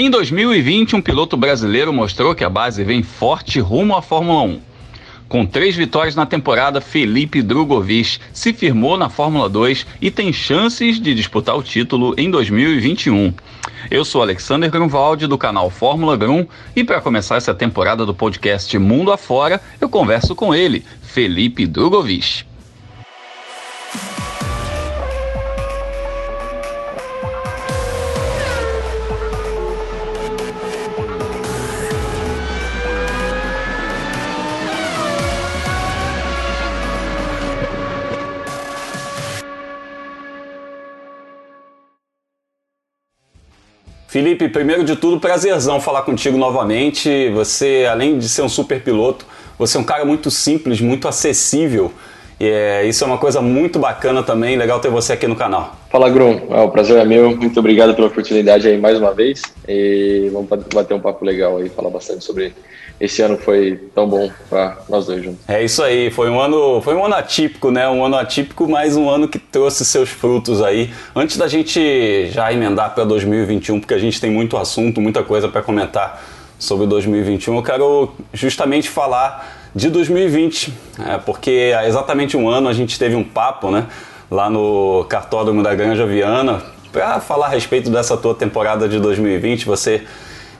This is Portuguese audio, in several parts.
Em 2020, um piloto brasileiro mostrou que a base vem forte rumo à Fórmula 1. Com três vitórias na temporada, Felipe Drugovich se firmou na Fórmula 2 e tem chances de disputar o título em 2021. Eu sou Alexander Grunwald do canal Fórmula Grum e para começar essa temporada do podcast Mundo Afora, eu converso com ele, Felipe Drugovich. Felipe, primeiro de tudo, prazerzão falar contigo novamente. Você, além de ser um super piloto, você é um cara muito simples, muito acessível. E é, isso é uma coisa muito bacana também, legal ter você aqui no canal. Fala, Grum. É, o prazer é meu. Muito obrigado pela oportunidade aí mais uma vez. E vamos bater um papo legal aí, falar bastante sobre esse ano que foi tão bom para nós dois juntos. É isso aí, foi um ano, foi um ano atípico, né? Um ano atípico, mas um ano que trouxe seus frutos aí. Antes da gente já emendar para 2021, porque a gente tem muito assunto, muita coisa para comentar sobre 2021, eu quero justamente falar de 2020, é, porque há exatamente um ano a gente teve um papo, né? Lá no cartódromo da Granja Viana, para falar a respeito dessa tua temporada de 2020. Você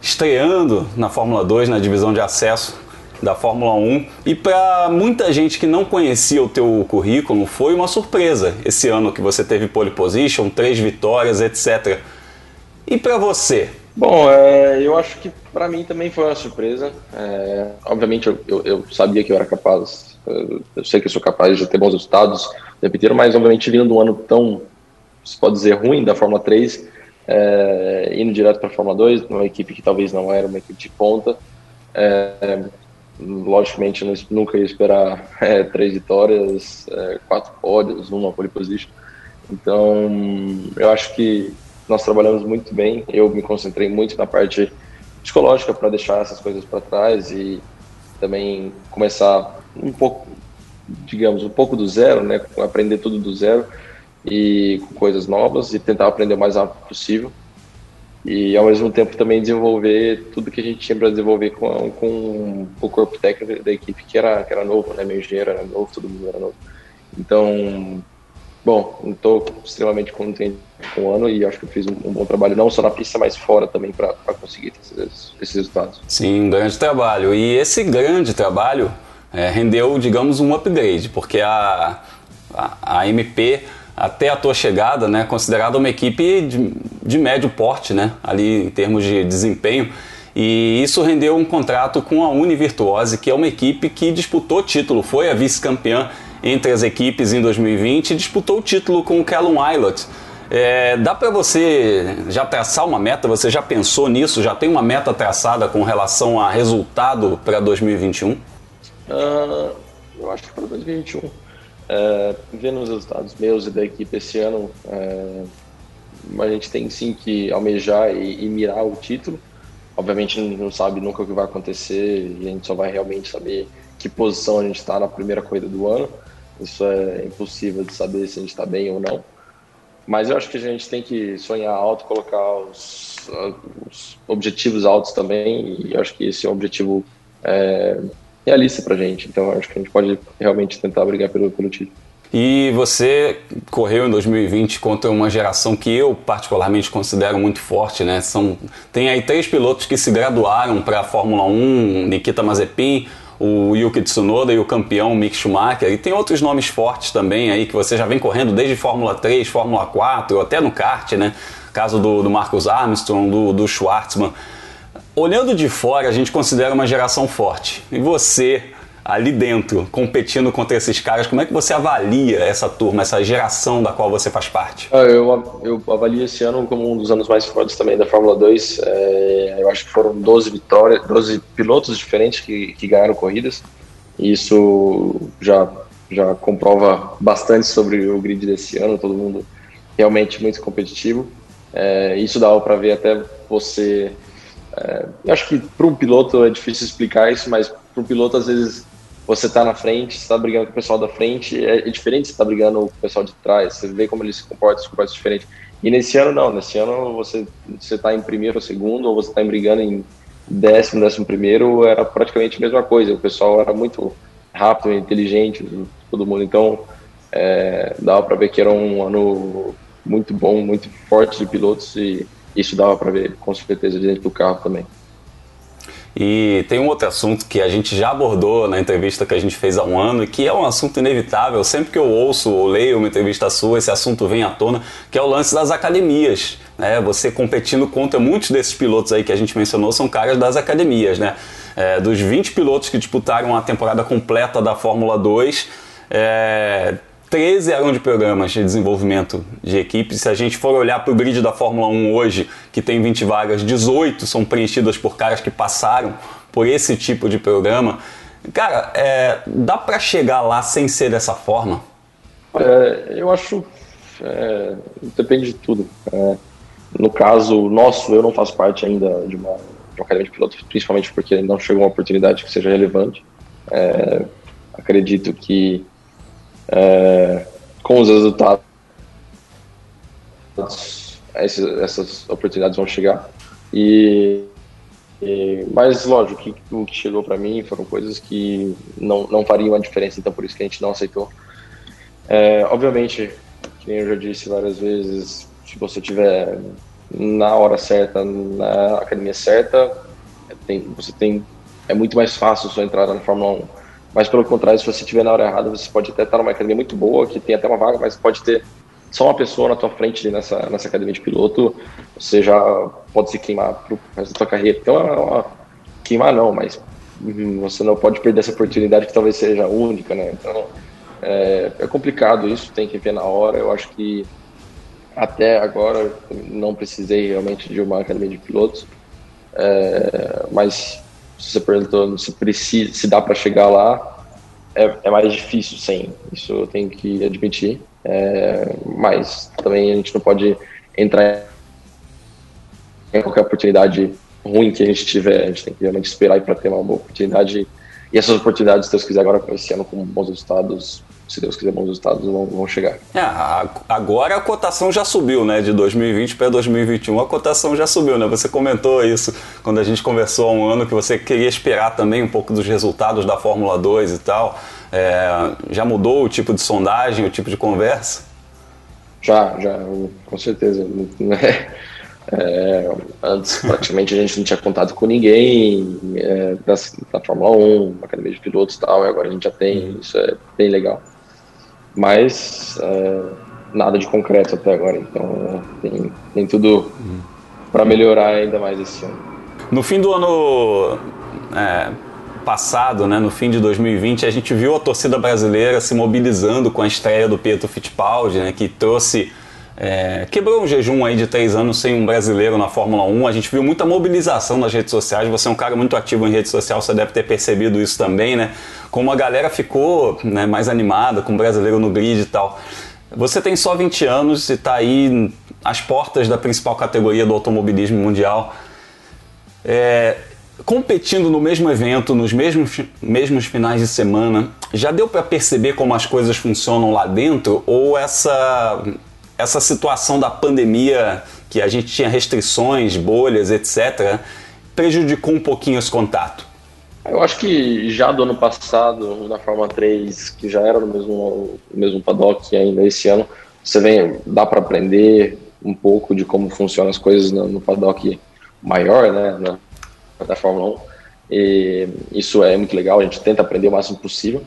estreando na Fórmula 2, na divisão de acesso da Fórmula 1. E para muita gente que não conhecia o teu currículo, foi uma surpresa esse ano que você teve pole position, três vitórias, etc. E para você? Bom, é, eu acho que para mim também foi uma surpresa. É, obviamente eu, eu, eu, sabia que eu era capaz, eu sei que eu sou capaz de ter bons resultados, repetir, mas obviamente vindo de um ano tão, se pode dizer, ruim da Fórmula 3, é, indo direto para a Fórmula 2, numa equipe que talvez não era uma equipe de ponta. É, logicamente, nunca ia esperar é, três vitórias, é, quatro pódios, uma pole position. Então, eu acho que nós trabalhamos muito bem. Eu me concentrei muito na parte psicológica para deixar essas coisas para trás e também começar um pouco, digamos, um pouco do zero, né? Aprender tudo do zero e com coisas novas e tentar aprender o mais rápido possível e ao mesmo tempo também desenvolver tudo que a gente tinha para desenvolver com, com, o corpo técnico da equipe que era que era novo, né? Meu engenheiro era novo, todo mundo era novo. Então, bom, estou extremamente contente o ano e acho que eu fiz um, um, bom trabalho não só na pista, mas fora também para conseguir esses, esses, resultados. Sim, um grande trabalho. E esse grande trabalho é, rendeu, digamos, um upgrade, porque a, a, a MP até a tua chegada, né, considerada uma equipe de, de médio porte, né, ali em termos de desempenho. E isso rendeu um contrato com a Univirtuose, que é uma equipe que disputou título, foi a vice-campeã entre as equipes em 2020 e disputou o título com o Callum Ilott. É, dá para você já traçar uma meta? Você já pensou nisso? Já tem uma meta traçada com relação a resultado para 2021? Uh, eu acho que para 2021 é, vendo os resultados meus e da equipe esse ano, é, a gente tem sim que almejar e, e, mirar o título. Obviamente não sabe nunca o que vai acontecer e a gente só vai realmente saber que posição a gente está na primeira corrida do ano. Isso é impossível de saber se a gente está bem ou não. Mas eu acho que a gente tem que sonhar alto, colocar os, os objetivos altos também. E eu acho que esse é um objetivo é, realista para a gente. Então acho que a gente pode realmente tentar brigar pelo, pelo título. E você correu em 2020 contra uma geração que eu particularmente considero muito forte, né? São, tem aí três pilotos que se graduaram para a Fórmula 1, Nikita Mazepin, o Yuki Tsunoda e o campeão Mick Schumacher. E tem outros nomes fortes também aí que você já vem correndo desde Fórmula 3, Fórmula 4, até no kart, né? Caso do, do Marcus Armstrong, do, do Schwartzman. Olhando de fora, a gente considera uma geração forte. E você, ali dentro, competindo contra esses caras, como é que você avalia essa turma, essa geração da qual você faz parte? Ah, eu, eu avalio esse ano como um dos anos mais fortes também da Fórmula 2. É, eu acho que foram 12 vitórias, 12 pilotos diferentes que, que ganharam corridas. E isso já, já comprova bastante sobre o grid desse ano, todo mundo realmente muito competitivo. É, isso dá para ver até você é, eu acho que para um piloto é difícil explicar isso, mas para um piloto, às vezes, você está na frente, você está brigando com o pessoal da frente, é, é diferente você tá brigando com o pessoal de trás, você vê como eles se comportam, se comportam diferente. E nesse ano não, nesse ano você você está em primeiro ou segundo, ou você está brigando em décimo, décimo primeiro, era praticamente a mesma coisa. O pessoal era muito rápido, inteligente, todo mundo. Então é, dava para ver que era um ano muito bom, muito forte de pilotos e isso dava para ver com certeza dentro do carro também. E tem um outro assunto que a gente já abordou na entrevista que a gente fez há um ano e que é um assunto inevitável. Sempre que eu ouço ou leio uma entrevista sua, esse assunto vem à tona, que é o lance das academias. Né? Você competindo contra muitos desses pilotos aí que a gente mencionou são caras das academias. Né? É, dos 20 pilotos que disputaram a temporada completa da Fórmula 2, é, 13 eram de programas de desenvolvimento de equipes. Se a gente for olhar para o grid da Fórmula 1 hoje, que tem 20 vagas, 18 são preenchidas por caras que passaram por esse tipo de programa. Cara, é, dá para chegar lá sem ser dessa forma? É, eu acho. É, depende de tudo. É, no caso nosso, eu não faço parte ainda de uma, de uma academia de pilotos, principalmente porque não chegou uma oportunidade que seja relevante. É, acredito que é, com os resultados, esses, essas oportunidades vão chegar. E, e mas lógico que o que chegou para mim foram coisas que não, não fariam a diferença, então por isso que a gente não aceitou. É, obviamente, como eu já disse várias vezes, se você tiver na hora certa, na academia certa, tem, você tem é muito mais fácil sua entrada na Fórmula 1 mas pelo contrário, se você estiver na hora errada, você pode até estar numa academia muito boa, que tem até uma vaga, mas pode ter só uma pessoa na tua frente nessa, nessa academia de piloto, você já pode se queimar pro resto da tua carreira. Então, é uma, queimar não, mas hum, você não pode perder essa oportunidade que talvez seja única, né? Então, é, é complicado isso, tem que ver na hora. Eu acho que até agora não precisei realmente de uma academia de pilotos, é, mas se você perguntou se precisa, se dá para chegar lá, é, é, mais difícil, sim. Isso eu tenho que admitir. É, mas também a gente não pode entrar em qualquer oportunidade ruim que a gente tiver. A gente tem que realmente esperar para ter uma boa oportunidade. E essas oportunidades, se Deus quiser, agora esse ano com bons resultados, se Deus quiser, bons resultados vão, vão chegar. É, agora a cotação já subiu, né? De 2020 para 2021 a cotação já subiu, né? Você comentou isso quando a gente conversou há um ano que você queria esperar também um pouco dos resultados da Fórmula 2 e tal. É, já mudou o tipo de sondagem, o tipo de conversa? Já, já, com certeza. É, antes, praticamente, a gente não tinha contato com ninguém é, da, da Fórmula 1, Academia de Pilotos e tal, e agora a gente já tem, isso é bem legal mas é, nada de concreto até agora. Então tem, tem tudo para melhorar ainda mais esse ano. No fim do ano é, passado, né, no fim de 2020, a gente viu a torcida brasileira se mobilizando com a estreia do Pietro Fittipaldi, né, que trouxe é, quebrou um jejum aí de três anos sem um brasileiro na Fórmula 1. A gente viu muita mobilização nas redes sociais. Você é um cara muito ativo em rede social, você deve ter percebido isso também, né? Como a galera ficou né, mais animada com o brasileiro no grid e tal. Você tem só 20 anos e está aí às portas da principal categoria do automobilismo mundial. É, competindo no mesmo evento, nos mesmos, mesmos finais de semana, já deu para perceber como as coisas funcionam lá dentro? Ou essa essa situação da pandemia, que a gente tinha restrições, bolhas, etc., prejudicou um pouquinho esse contato? Eu acho que já do ano passado, na Fórmula 3, que já era no mesmo, mesmo paddock ainda esse ano, você vem, dá para aprender um pouco de como funcionam as coisas no, no paddock maior, né, na, da Fórmula 1. E isso é muito legal, a gente tenta aprender o máximo possível.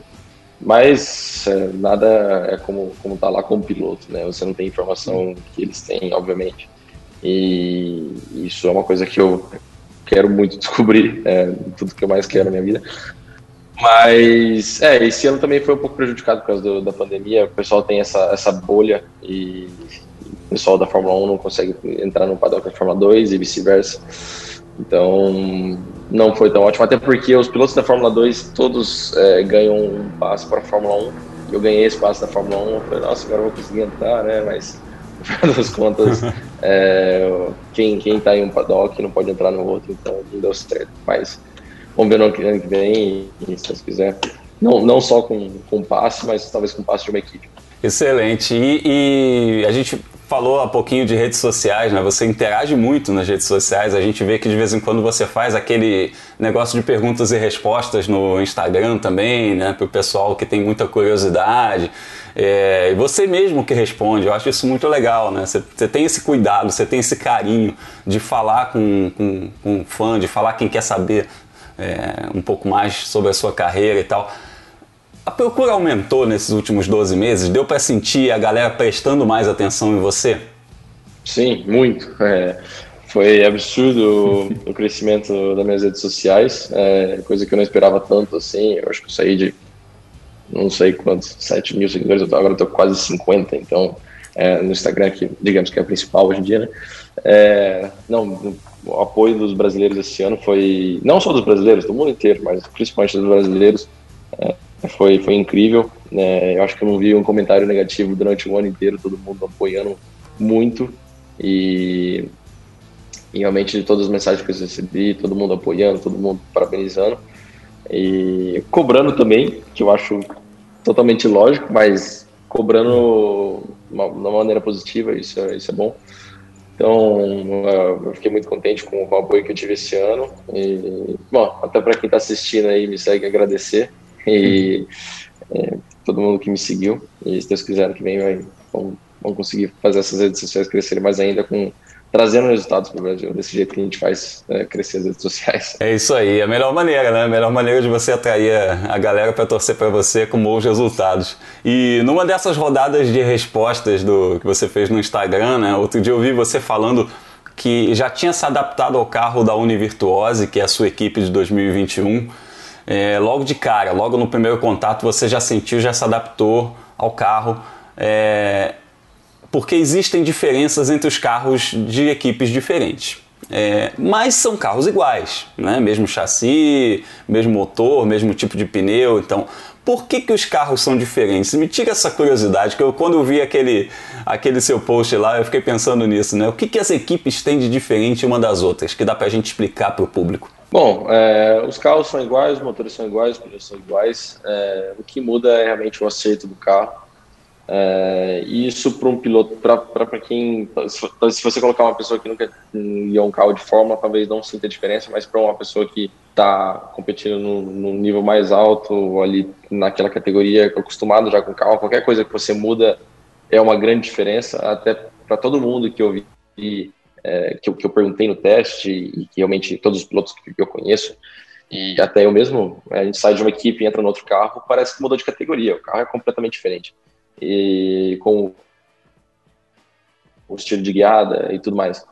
Mas é, nada é como como tá lá como piloto, né? Você não tem informação que eles têm, obviamente. E isso é uma coisa que eu quero muito descobrir, é, tudo que eu mais quero na minha vida. Mas, é, esse ano também foi um pouco prejudicado por causa do, da pandemia. O pessoal tem essa, essa bolha e o pessoal da Fórmula 1 não consegue entrar no paddock da Fórmula 2 e vice-versa. Então, não foi tão ótimo, até porque os pilotos da Fórmula 2 todos é, ganham um passe para a Fórmula 1. Eu ganhei esse passe da Fórmula 1, eu falei, nossa, agora eu vou conseguir entrar, né? Mas, no final das contas, é, quem, quem tá em um paddock não pode entrar no outro, então não deu certo. Mas vamos ver no ano que vem, e, se Deus quiser. Não, não só com, com passe, mas talvez com passe de uma equipe. Excelente. E, e a gente falou há pouquinho de redes sociais, né? Você interage muito nas redes sociais. A gente vê que de vez em quando você faz aquele negócio de perguntas e respostas no Instagram também, né? Para o pessoal que tem muita curiosidade. É, e você mesmo que responde, eu acho isso muito legal, né? Você, você tem esse cuidado, você tem esse carinho de falar com, com, com um fã, de falar quem quer saber é, um pouco mais sobre a sua carreira e tal. A procura aumentou nesses últimos 12 meses? Deu para sentir a galera prestando mais atenção em você? Sim, muito. É, foi absurdo o, crescimento das minhas redes sociais, é, coisa que eu não esperava tanto assim. Eu acho que eu saí de não sei quantos, 7 mil seguidores, agora estou quase 50, então é, no Instagram, que digamos que é o principal hoje em dia, né? É, não, o apoio dos brasileiros esse ano foi, não só dos brasileiros, do mundo inteiro, mas principalmente dos brasileiros, é, foi, foi incrível. Né? Eu acho que eu não vi um comentário negativo durante o ano inteiro, todo mundo apoiando muito e, e realmente de todas as mensagens que eu recebi, todo mundo apoiando, todo mundo parabenizando e cobrando também, que eu acho totalmente lógico, mas cobrando de uma maneira positiva, isso, é, isso é bom. Então, eu fiquei muito contente com o apoio que eu tive esse ano. E, bom, até para quem está assistindo aí, me segue agradecer e é, todo mundo que me seguiu. E se Deus quiser, que vem, vai, vamos conseguir fazer essas redes sociais crescerem mais ainda com trazendo resultados para o Brasil, desse jeito que a gente faz é, crescer as redes sociais. É isso aí, a melhor maneira, né? A melhor maneira de você atrair a galera para torcer para você com bons resultados. E numa dessas rodadas de respostas do que você fez no Instagram, né? Outro dia eu vi você falando que já tinha se adaptado ao carro da Univirtuose, que é a sua equipe de 2021 é, logo de cara, logo no primeiro contato, você já sentiu, já se adaptou ao carro. É, porque existem diferenças entre os carros de equipes diferentes. É, mas são carros iguais, né? mesmo chassi, mesmo motor, mesmo tipo de pneu. Então, por que, que os carros são diferentes? Me tira essa curiosidade, que eu, quando eu vi aquele, aquele seu post lá, eu fiquei pensando nisso. Né? O que, que as equipes têm de diferente uma das outras, que dá para a gente explicar para o público? Bom, é, os carros são iguais, os motores são iguais, os pneus são iguais. É, o que muda é realmente o acerto do carro. É, isso para um piloto, para quem. Se você colocar uma pessoa que nunca guiou um carro de forma, talvez não sinta diferença, mas para uma pessoa que está competindo no, nível mais alto, ali naquela categoria, acostumado já com carro, qualquer coisa que você muda é uma grande diferença. Até para todo mundo que eu vi é, que, eu, que eu perguntei no teste e que realmente todos os pilotos que, eu conheço e até eu mesmo, a gente sai de uma equipe entra no outro carro, parece que mudou de categoria, o carro é completamente diferente. E com o estilo de guiada e tudo mais.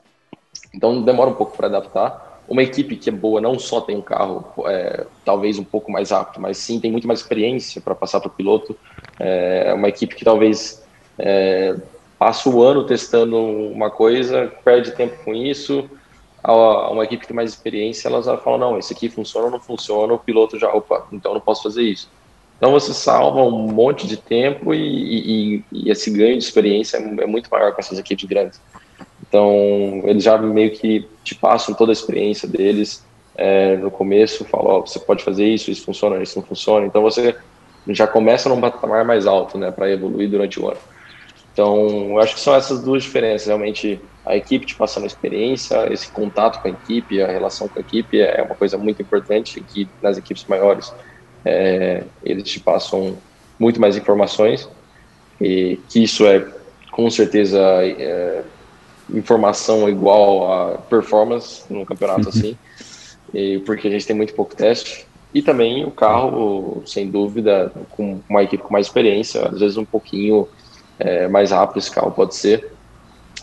Então demora um pouco para adaptar. Uma equipe que é boa não só tem um carro é, talvez um pouco mais rápido, mas sim tem muito mais experiência para passar para o piloto. É uma equipe que talvez é, passa o ano testando uma coisa, perde tempo com isso. A, uma equipe que tem mais experiência, elas falam, não, esse aqui funciona ou não funciona, o piloto já, opa, então não posso fazer isso. Então você salva um monte de tempo e, e, e esse ganho de experiência é, é muito maior com essas equipes grandes. Então eles já meio que te passam toda a experiência deles é, no começo, falam, oh, você pode fazer isso, isso funciona, isso não funciona. Então você já começa num patamar mais alto, né, para evoluir durante o ano. Então, eu acho que são essas duas diferenças. Realmente, a equipe te passando a experiência, esse contato com a equipe, a relação com a equipe é uma coisa muito importante que nas equipes maiores é, eles te passam muito mais informações e que isso é com certeza é, informação igual a performance no campeonato uhum. assim, e porque a gente tem muito pouco teste e também o carro, sem dúvida, com uma equipe com mais experiência, às vezes um pouquinho é, mais rápido esse carro pode ser,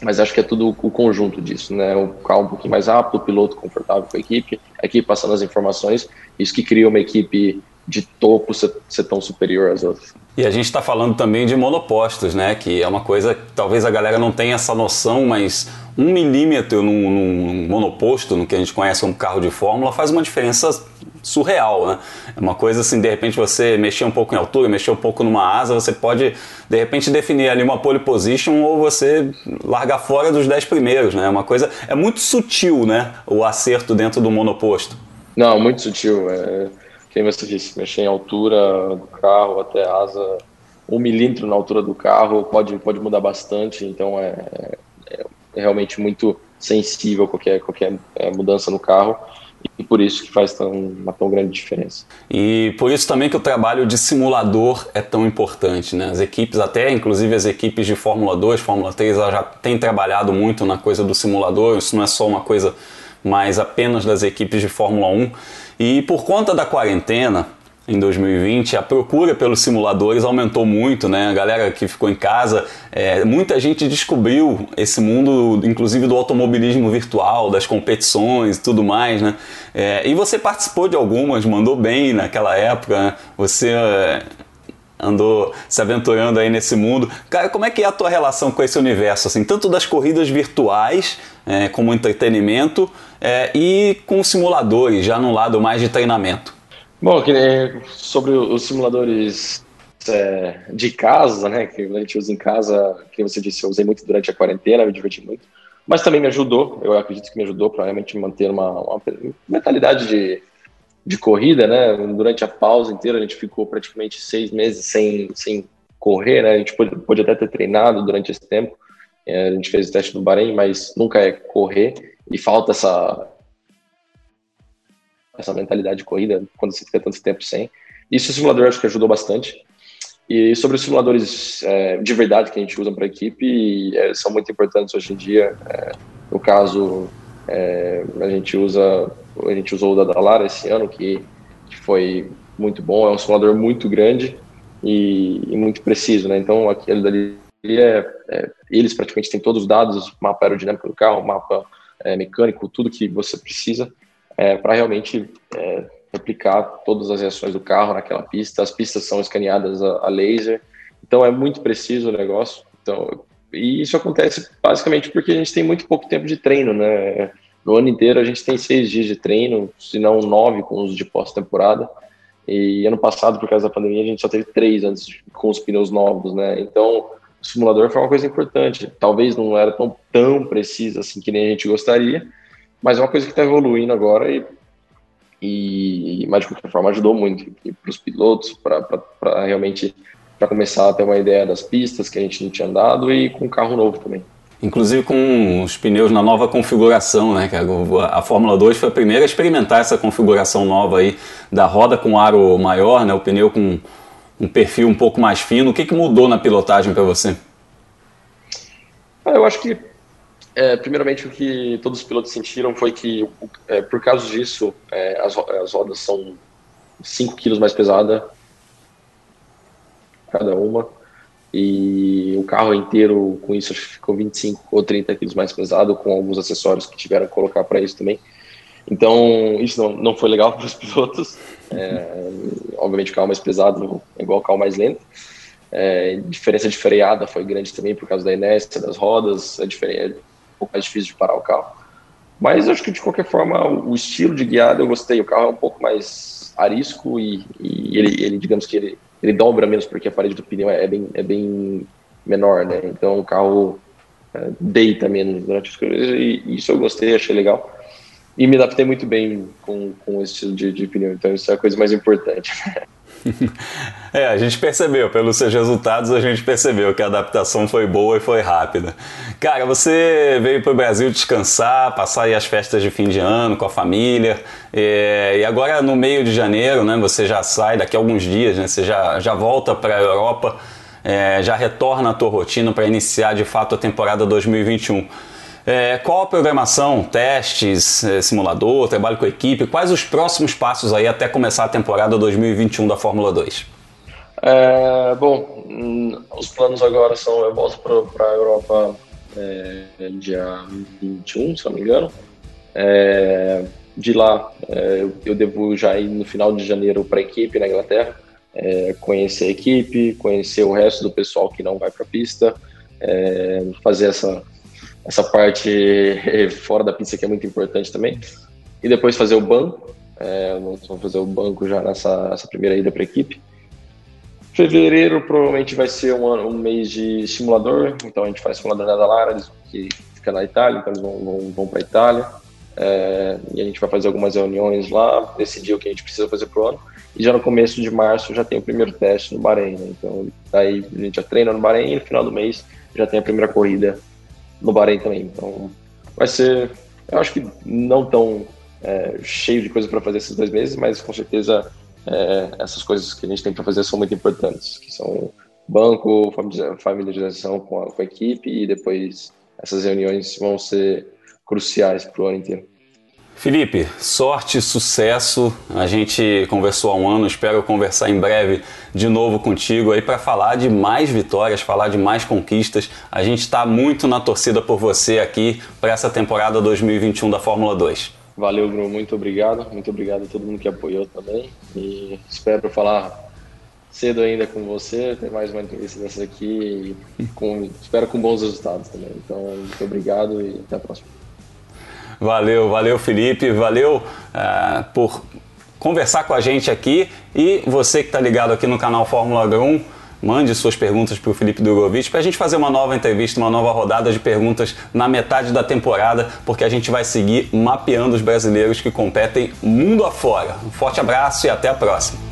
mas acho que é tudo o conjunto disso, né? O carro um pouquinho mais rápido, o piloto confortável com a equipe, a equipe passando as informações, isso que cria uma equipe de topo ser, ser tão superior às outras. E a gente está falando também de monopostos, né? Que é uma coisa que talvez a galera não tenha essa noção, mas um milímetro num, num monoposto, no que a gente conhece como carro de fórmula, faz uma diferença surreal, né? É uma coisa assim, de repente você mexer um pouco em altura, mexer um pouco numa asa, você pode de repente definir ali uma pole position ou você largar fora dos 10 primeiros, né? É uma coisa, é muito sutil, né? O acerto dentro do monoposto. Não, muito sutil. É, quem você disse, mexer em altura do carro até asa um milímetro na altura do carro pode, pode mudar bastante, então é, é, é realmente muito sensível qualquer, qualquer é, mudança no carro e por isso que faz tão, uma tão grande diferença. E por isso também que o trabalho de simulador é tão importante, né? As equipes, até inclusive as equipes de Fórmula 2, Fórmula 3, já têm trabalhado muito na coisa do simulador, isso não é só uma coisa mais apenas das equipes de Fórmula 1. E por conta da quarentena, em 2020, a procura pelos simuladores aumentou muito, né? A galera que ficou em casa, é, muita gente descobriu esse mundo, inclusive do automobilismo virtual, das competições e tudo mais, né? É, e você participou de algumas, mandou bem naquela época, né? Você é, andou se aventurando aí nesse mundo. Cara, como é que é a tua relação com esse universo, assim, tanto das corridas virtuais é, como entretenimento é, e com simuladores, já no lado mais de treinamento? Bom, sobre os simuladores é, de casa, né, que a gente usa em casa, que você disse, eu usei muito durante a quarentena, me diverti muito, mas também me ajudou, eu acredito que me ajudou para realmente manter uma, uma, mentalidade de, de corrida, né, durante a pausa inteira a gente ficou praticamente seis meses sem, sem correr, né, a gente pode, pode até ter treinado durante esse tempo, a gente fez o teste no Bahrein, mas nunca é correr, e falta essa, essa mentalidade de corrida quando você fica tanto tempo sem. Isso o simulador acho que ajudou bastante. E sobre os simuladores é, de verdade que a gente usa para a equipe, é, são muito importantes hoje em dia. É, no caso, é, a gente usa a gente usou o da Dalara esse ano, que, que foi muito bom. É um simulador muito grande e, e muito preciso, né? Então, aquele dali é, é, eles praticamente têm todos os dados, mapa aerodinâmico do carro, mapa é, mecânico, tudo que você precisa é, para realmente é, replicar todas as reações do carro naquela pista. As pistas são escaneadas a, a laser, então é muito preciso o negócio. Então, e isso acontece basicamente porque a gente tem muito pouco tempo de treino, né? No ano inteiro a gente tem seis dias de treino, se não nove com os de pós-temporada. E ano passado, por causa da pandemia, a gente só teve três antes com os pneus novos, né? Então, simulador foi uma coisa importante. Talvez não era tão, tão preciso assim que nem a gente gostaria, mas é uma coisa que está evoluindo agora e, e, mas de qualquer forma ajudou muito para os pilotos, para realmente para começar a ter uma ideia das pistas que a gente não tinha andado e com carro novo também. Inclusive com os pneus na nova configuração, né? A Fórmula 2 foi a primeira a experimentar essa configuração nova aí da roda com aro maior, né? O pneu com um perfil um pouco mais fino. O que, que mudou na pilotagem para você? Eu acho que é, primeiramente, o que todos os pilotos sentiram foi que, é, por causa disso, é, as, as rodas são 5 quilos mais pesadas, cada uma, e o carro inteiro, com isso, ficou 25 ou 30 quilos mais pesado, com alguns acessórios que tiveram que colocar para isso também. Então, isso não, não foi legal para os pilotos. É, obviamente, o carro mais pesado é igual ao carro mais lento. É, diferença de freada foi grande também por causa da inércia das rodas. A diferença, pouco mais difícil de parar o carro. Mas acho que de qualquer forma o estilo de guiada eu gostei. O carro é um pouco mais arisco e, e ele, ele, digamos que ele, ele dobra menos porque a parede do pneu é, bem, é bem menor, né? Então o carro é, deita menos durante coisas e isso eu gostei, achei legal. E me adaptei muito bem com, com esse estilo de, de pneu, então isso é a coisa mais importante. é, a gente percebeu, pelos seus resultados, a gente percebeu que a adaptação foi boa e foi rápida. Cara, você veio para o Brasil descansar, passar aí as festas de fim de ano com a família, e, e agora no meio de janeiro, né, você já sai, daqui a alguns dias, né, você já, já volta para a Europa, é, já retorna à tua rotina para iniciar de fato a temporada 2021. É, qual a programação, testes, é, simulador, trabalho com equipe? Quais os próximos passos aí até começar a temporada 2021 da Fórmula 2? É, bom, hum, os planos agora são eu volto para a Europa é, dia 21, se não me engano. É, de lá, é, eu devo já ir no final de janeiro para a equipe na Inglaterra, é, conhecer a equipe, conhecer o resto do pessoal que não vai para a pista, fazer essa essa parte fora da pista que é muito importante também. E depois fazer o banco. É, vamos fazer o banco já nessa, primeira ida para a equipe. Fevereiro provavelmente vai ser um, um, mês de simulador, então a gente faz simulador na Dalara, que fica na Itália, então eles vão, vão, vão para a Itália. é, e a gente vai fazer algumas reuniões lá, decidir o que a gente precisa fazer pro ano. E já no começo de março já tem o primeiro teste no Bahrein, né? Então daí a gente já treina no Bahrein e no final do mês já tem a primeira corrida no Bahrein também. Então vai ser, eu acho que não tão é, cheio de coisa para fazer esses dois meses, mas com certeza é, essas coisas que a gente tem para fazer são muito importantes, que são banco, familiarização com a, com a equipe e depois essas reuniões vão ser cruciais para o ano inteiro. Felipe, sorte, sucesso. A gente conversou há um ano, espero conversar em breve de novo contigo aí para falar de mais vitórias, falar de mais conquistas. A gente está muito na torcida por você aqui para essa temporada 2021 da Fórmula 2. Valeu, Bruno, muito obrigado. Muito obrigado a todo mundo que apoiou também. E espero falar cedo ainda com você, ter mais uma entrevista dessa aqui e com, espero com bons resultados também. Então, muito obrigado e até a próxima. Valeu, valeu Felipe, valeu uh, por conversar com a gente aqui e você que está ligado aqui no canal Fórmula 1, mande suas perguntas para o Felipe Durovic para a gente fazer uma nova entrevista, uma nova rodada de perguntas na metade da temporada, porque a gente vai seguir mapeando os brasileiros que competem mundo afora. Um forte abraço e até a próxima.